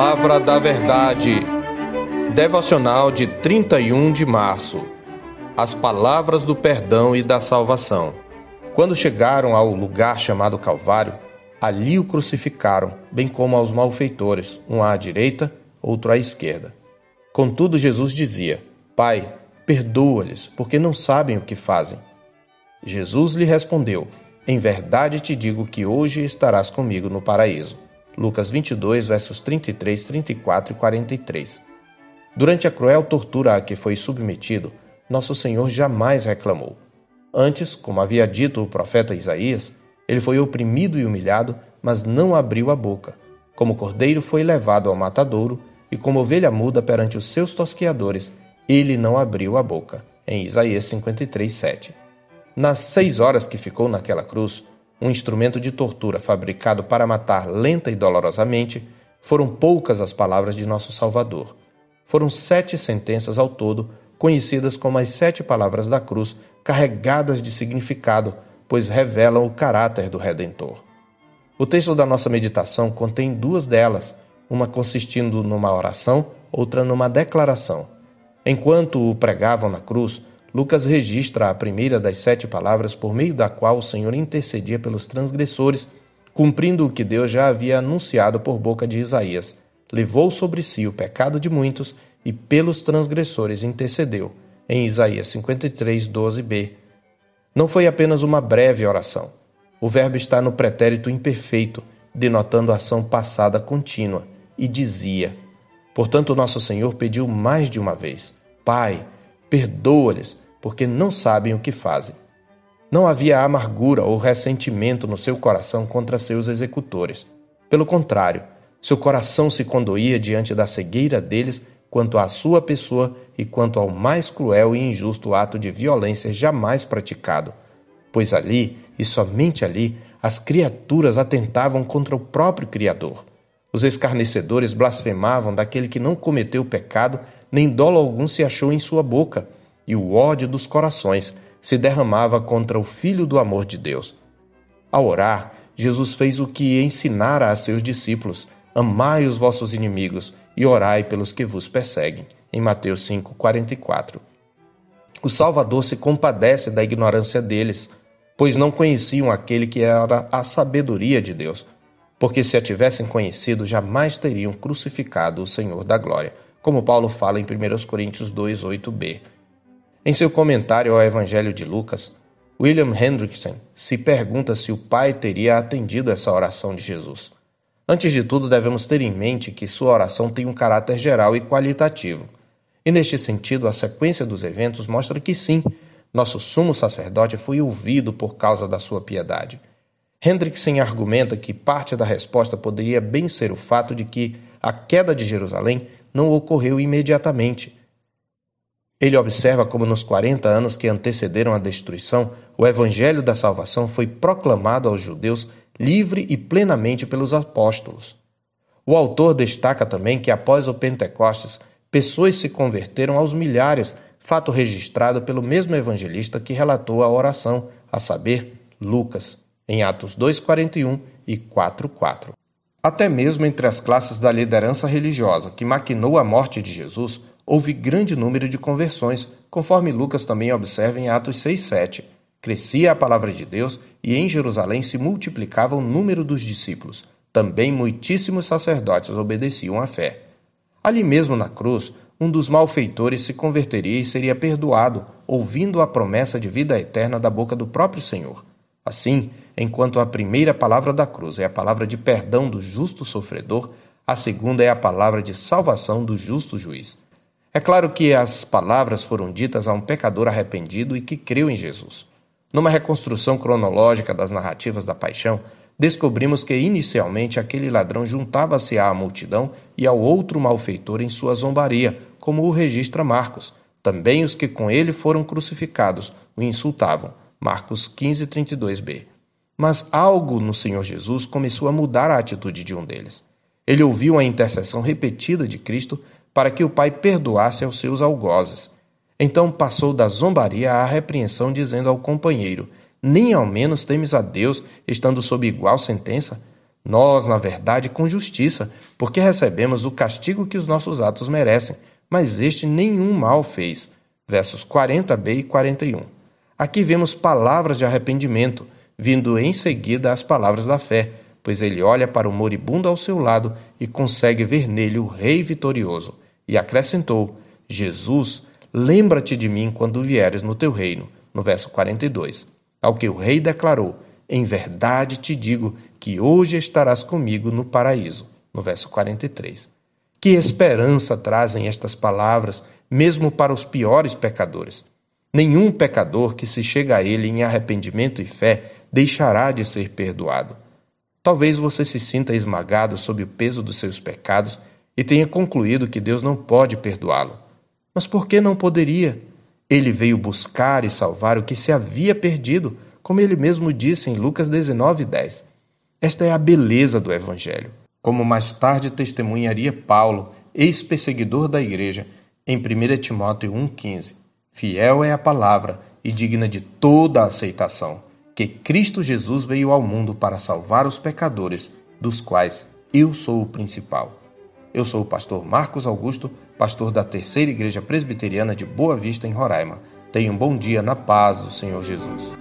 Palavra da Verdade. Devocional de 31 de março. As palavras do perdão e da salvação. Quando chegaram ao lugar chamado Calvário, ali o crucificaram, bem como aos malfeitores, um à direita, outro à esquerda. Contudo, Jesus dizia: Pai, perdoa-lhes, porque não sabem o que fazem. Jesus lhe respondeu: Em verdade te digo que hoje estarás comigo no paraíso. Lucas 22, versos 33, 34 e 43. Durante a cruel tortura a que foi submetido, nosso Senhor jamais reclamou. Antes, como havia dito o profeta Isaías, ele foi oprimido e humilhado, mas não abriu a boca. Como cordeiro foi levado ao matadouro, e como ovelha muda perante os seus tosqueadores, ele não abriu a boca. Em Isaías 53, 7. Nas seis horas que ficou naquela cruz, um instrumento de tortura fabricado para matar lenta e dolorosamente, foram poucas as palavras de nosso Salvador. Foram sete sentenças ao todo, conhecidas como as sete palavras da cruz, carregadas de significado, pois revelam o caráter do Redentor. O texto da nossa meditação contém duas delas, uma consistindo numa oração, outra numa declaração. Enquanto o pregavam na cruz, Lucas registra a primeira das sete palavras por meio da qual o Senhor intercedia pelos transgressores, cumprindo o que Deus já havia anunciado por boca de Isaías. Levou sobre si o pecado de muitos e pelos transgressores intercedeu, em Isaías 53, 12b. Não foi apenas uma breve oração. O verbo está no pretérito imperfeito, denotando ação passada contínua, e dizia. Portanto, nosso Senhor pediu mais de uma vez: Pai, perdoa-lhes, porque não sabem o que fazem. Não havia amargura ou ressentimento no seu coração contra seus executores. Pelo contrário, seu coração se condoía diante da cegueira deles quanto à sua pessoa e quanto ao mais cruel e injusto ato de violência jamais praticado, pois ali, e somente ali, as criaturas atentavam contra o próprio Criador. Os escarnecedores blasfemavam daquele que não cometeu pecado nem dolo algum se achou em sua boca, e o ódio dos corações se derramava contra o Filho do amor de Deus. Ao orar, Jesus fez o que ensinara a seus discípulos: Amai os vossos inimigos e orai pelos que vos perseguem. Em Mateus 5:44. O Salvador se compadece da ignorância deles, pois não conheciam aquele que era a sabedoria de Deus, porque se a tivessem conhecido, jamais teriam crucificado o Senhor da glória como Paulo fala em 1 Coríntios 2, 8b. Em seu comentário ao Evangelho de Lucas, William Hendrickson se pergunta se o Pai teria atendido essa oração de Jesus. Antes de tudo, devemos ter em mente que sua oração tem um caráter geral e qualitativo. E neste sentido, a sequência dos eventos mostra que sim, nosso sumo sacerdote foi ouvido por causa da sua piedade. Hendrickson argumenta que parte da resposta poderia bem ser o fato de que a queda de Jerusalém não ocorreu imediatamente. Ele observa como nos 40 anos que antecederam a destruição, o evangelho da salvação foi proclamado aos judeus livre e plenamente pelos apóstolos. O autor destaca também que após o Pentecostes, pessoas se converteram aos milhares, fato registrado pelo mesmo evangelista que relatou a oração, a saber, Lucas, em Atos 2:41 e 4:4. Até mesmo entre as classes da liderança religiosa que maquinou a morte de Jesus, houve grande número de conversões, conforme Lucas também observa em Atos 6,7. Crescia a palavra de Deus e em Jerusalém se multiplicava o número dos discípulos. Também muitíssimos sacerdotes obedeciam à fé. Ali mesmo na cruz, um dos malfeitores se converteria e seria perdoado, ouvindo a promessa de vida eterna da boca do próprio Senhor. Assim, enquanto a primeira palavra da cruz é a palavra de perdão do justo sofredor, a segunda é a palavra de salvação do justo juiz. É claro que as palavras foram ditas a um pecador arrependido e que creu em Jesus. Numa reconstrução cronológica das narrativas da paixão, descobrimos que inicialmente aquele ladrão juntava-se à multidão e ao outro malfeitor em sua zombaria, como o registra Marcos. Também os que com ele foram crucificados o insultavam. Marcos 15, 32b. Mas algo no Senhor Jesus começou a mudar a atitude de um deles. Ele ouviu a intercessão repetida de Cristo para que o Pai perdoasse aos seus algozes. Então passou da zombaria à repreensão, dizendo ao companheiro: Nem ao menos temes a Deus, estando sob igual sentença? Nós, na verdade, com justiça, porque recebemos o castigo que os nossos atos merecem, mas este nenhum mal fez. Versos 40b e 41. Aqui vemos palavras de arrependimento, vindo em seguida as palavras da fé, pois ele olha para o moribundo ao seu lado e consegue ver nele o Rei vitorioso. E acrescentou: Jesus, lembra-te de mim quando vieres no teu reino. No verso 42. Ao que o rei declarou: Em verdade te digo que hoje estarás comigo no paraíso. No verso 43. Que esperança trazem estas palavras, mesmo para os piores pecadores. Nenhum pecador que se chega a ele em arrependimento e fé deixará de ser perdoado. Talvez você se sinta esmagado sob o peso dos seus pecados e tenha concluído que Deus não pode perdoá-lo. Mas por que não poderia? Ele veio buscar e salvar o que se havia perdido, como ele mesmo disse em Lucas 19, 10. Esta é a beleza do Evangelho. Como mais tarde testemunharia Paulo, ex-perseguidor da igreja, em 1 Timóteo 1,15: Fiel é a palavra e digna de toda aceitação, que Cristo Jesus veio ao mundo para salvar os pecadores, dos quais eu sou o principal. Eu sou o pastor Marcos Augusto, pastor da Terceira Igreja Presbiteriana de Boa Vista, em Roraima. Tenha um bom dia na paz do Senhor Jesus.